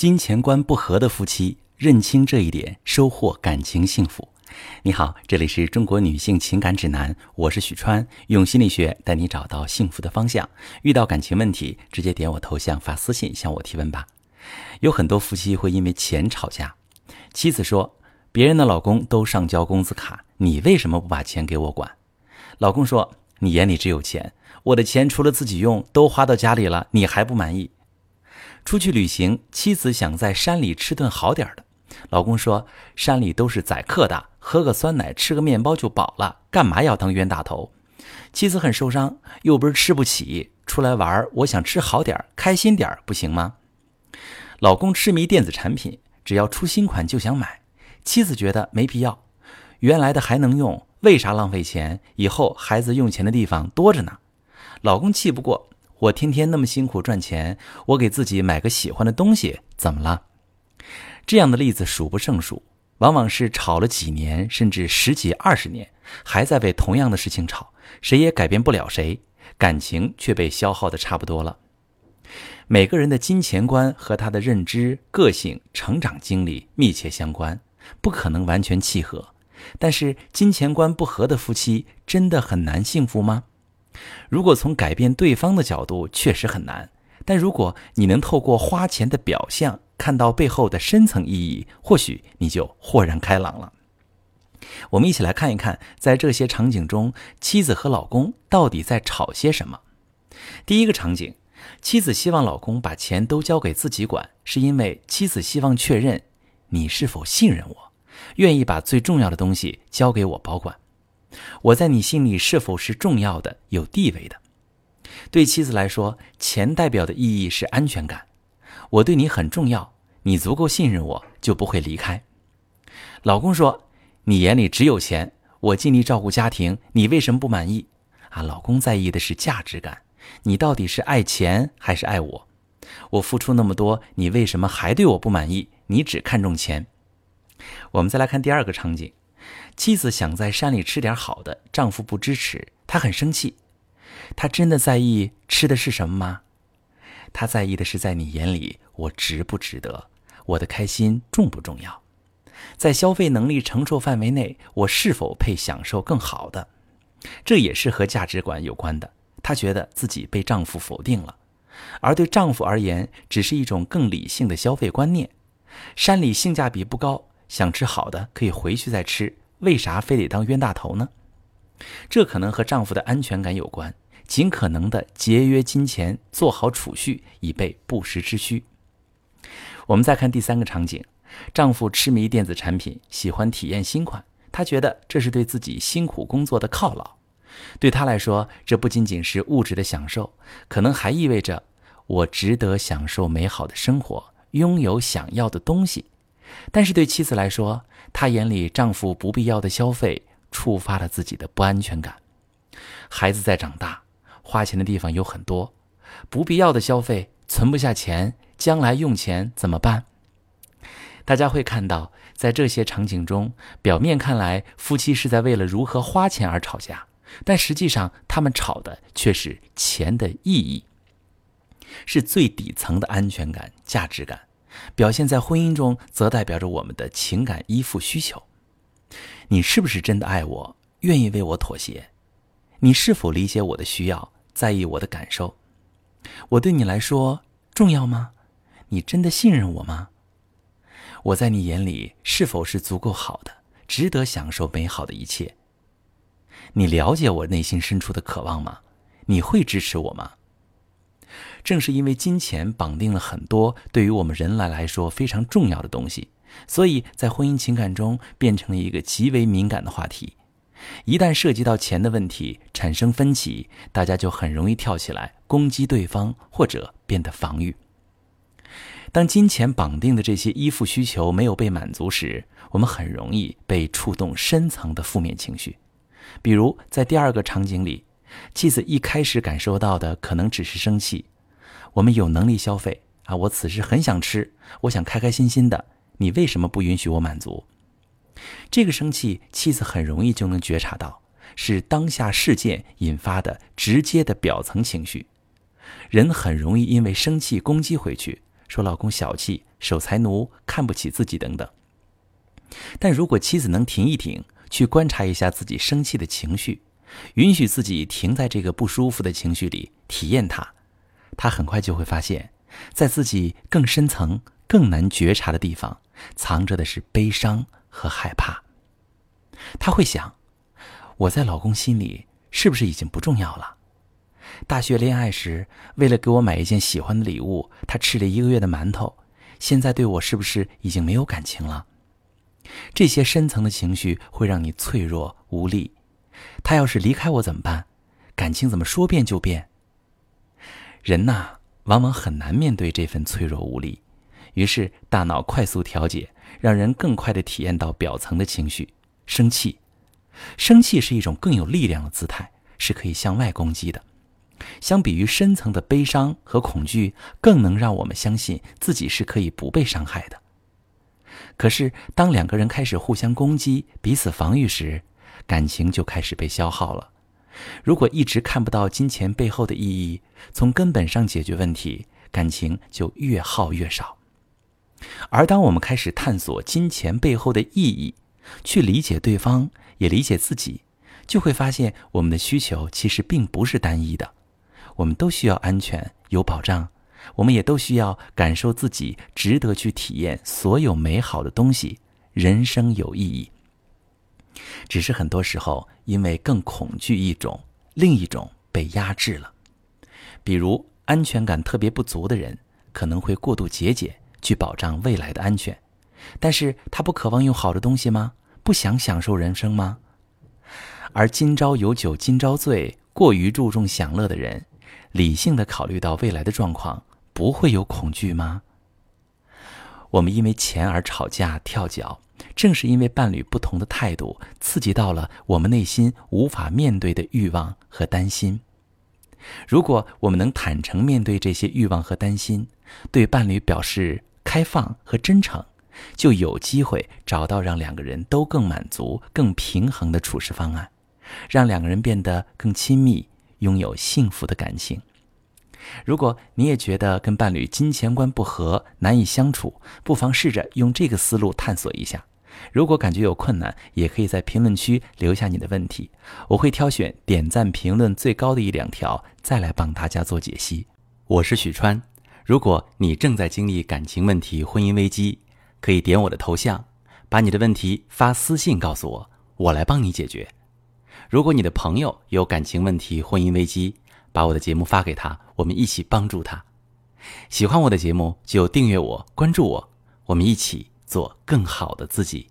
金钱观不合的夫妻，认清这一点，收获感情幸福。你好，这里是中国女性情感指南，我是许川，用心理学带你找到幸福的方向。遇到感情问题，直接点我头像发私信向我提问吧。有很多夫妻会因为钱吵架，妻子说：“别人的老公都上交工资卡，你为什么不把钱给我管？”老公说：“你眼里只有钱，我的钱除了自己用，都花到家里了，你还不满意？”出去旅行，妻子想在山里吃顿好点的，老公说：“山里都是宰客的，喝个酸奶，吃个面包就饱了，干嘛要当冤大头？”妻子很受伤，又不是吃不起，出来玩，我想吃好点，开心点，不行吗？老公痴迷电子产品，只要出新款就想买，妻子觉得没必要，原来的还能用，为啥浪费钱？以后孩子用钱的地方多着呢。老公气不过。我天天那么辛苦赚钱，我给自己买个喜欢的东西，怎么了？这样的例子数不胜数，往往是吵了几年，甚至十几二十年，还在为同样的事情吵，谁也改变不了谁，感情却被消耗的差不多了。每个人的金钱观和他的认知、个性、成长经历密切相关，不可能完全契合。但是金钱观不合的夫妻，真的很难幸福吗？如果从改变对方的角度，确实很难。但如果你能透过花钱的表象看到背后的深层意义，或许你就豁然开朗了。我们一起来看一看，在这些场景中，妻子和老公到底在吵些什么。第一个场景，妻子希望老公把钱都交给自己管，是因为妻子希望确认你是否信任我，愿意把最重要的东西交给我保管。我在你心里是否是重要的、有地位的？对妻子来说，钱代表的意义是安全感。我对你很重要，你足够信任我，就不会离开。老公说：“你眼里只有钱，我尽力照顾家庭，你为什么不满意？”啊，老公在意的是价值感。你到底是爱钱还是爱我？我付出那么多，你为什么还对我不满意？你只看重钱。我们再来看第二个场景。妻子想在山里吃点好的，丈夫不支持，她很生气。她真的在意吃的是什么吗？她在意的是在你眼里我值不值得，我的开心重不重要？在消费能力承受范围内，我是否配享受更好的？这也是和价值观有关的。她觉得自己被丈夫否定了，而对丈夫而言，只是一种更理性的消费观念。山里性价比不高。想吃好的可以回去再吃，为啥非得当冤大头呢？这可能和丈夫的安全感有关，尽可能的节约金钱，做好储蓄，以备不时之需。我们再看第三个场景：丈夫痴迷电子产品，喜欢体验新款，他觉得这是对自己辛苦工作的犒劳。对他来说，这不仅仅是物质的享受，可能还意味着我值得享受美好的生活，拥有想要的东西。但是对妻子来说，她眼里丈夫不必要的消费触发了自己的不安全感。孩子在长大，花钱的地方有很多，不必要的消费存不下钱，将来用钱怎么办？大家会看到，在这些场景中，表面看来夫妻是在为了如何花钱而吵架，但实际上他们吵的却是钱的意义，是最底层的安全感、价值感。表现在婚姻中，则代表着我们的情感依附需求。你是不是真的爱我，愿意为我妥协？你是否理解我的需要，在意我的感受？我对你来说重要吗？你真的信任我吗？我在你眼里是否是足够好的，值得享受美好的一切？你了解我内心深处的渴望吗？你会支持我吗？正是因为金钱绑定了很多对于我们人来来说非常重要的东西，所以在婚姻情感中变成了一个极为敏感的话题。一旦涉及到钱的问题，产生分歧，大家就很容易跳起来攻击对方，或者变得防御。当金钱绑定的这些依附需求没有被满足时，我们很容易被触动深层的负面情绪。比如在第二个场景里。妻子一开始感受到的可能只是生气，我们有能力消费啊，我此时很想吃，我想开开心心的，你为什么不允许我满足？这个生气，妻子很容易就能觉察到，是当下事件引发的直接的表层情绪。人很容易因为生气攻击回去，说老公小气、守财奴、看不起自己等等。但如果妻子能停一停，去观察一下自己生气的情绪，允许自己停在这个不舒服的情绪里体验它，她很快就会发现，在自己更深层、更难觉察的地方，藏着的是悲伤和害怕。她会想：我在老公心里是不是已经不重要了？大学恋爱时，为了给我买一件喜欢的礼物，他吃了一个月的馒头，现在对我是不是已经没有感情了？这些深层的情绪会让你脆弱无力。他要是离开我怎么办？感情怎么说变就变？人呐，往往很难面对这份脆弱无力，于是大脑快速调节，让人更快的体验到表层的情绪——生气。生气是一种更有力量的姿态，是可以向外攻击的。相比于深层的悲伤和恐惧，更能让我们相信自己是可以不被伤害的。可是，当两个人开始互相攻击、彼此防御时，感情就开始被消耗了。如果一直看不到金钱背后的意义，从根本上解决问题，感情就越耗越少。而当我们开始探索金钱背后的意义，去理解对方，也理解自己，就会发现我们的需求其实并不是单一的。我们都需要安全有保障，我们也都需要感受自己值得去体验所有美好的东西，人生有意义。只是很多时候，因为更恐惧一种，另一种被压制了。比如安全感特别不足的人，可能会过度节俭去保障未来的安全，但是他不渴望用好的东西吗？不想享受人生吗？而今朝有酒今朝醉，过于注重享乐的人。理性的考虑到未来的状况，不会有恐惧吗？我们因为钱而吵架跳脚，正是因为伴侣不同的态度，刺激到了我们内心无法面对的欲望和担心。如果我们能坦诚面对这些欲望和担心，对伴侣表示开放和真诚，就有机会找到让两个人都更满足、更平衡的处事方案，让两个人变得更亲密。拥有幸福的感情。如果你也觉得跟伴侣金钱观不合，难以相处，不妨试着用这个思路探索一下。如果感觉有困难，也可以在评论区留下你的问题，我会挑选点赞评论最高的一两条，再来帮大家做解析。我是许川。如果你正在经历感情问题、婚姻危机，可以点我的头像，把你的问题发私信告诉我，我来帮你解决。如果你的朋友有感情问题、婚姻危机，把我的节目发给他，我们一起帮助他。喜欢我的节目就订阅我、关注我，我们一起做更好的自己。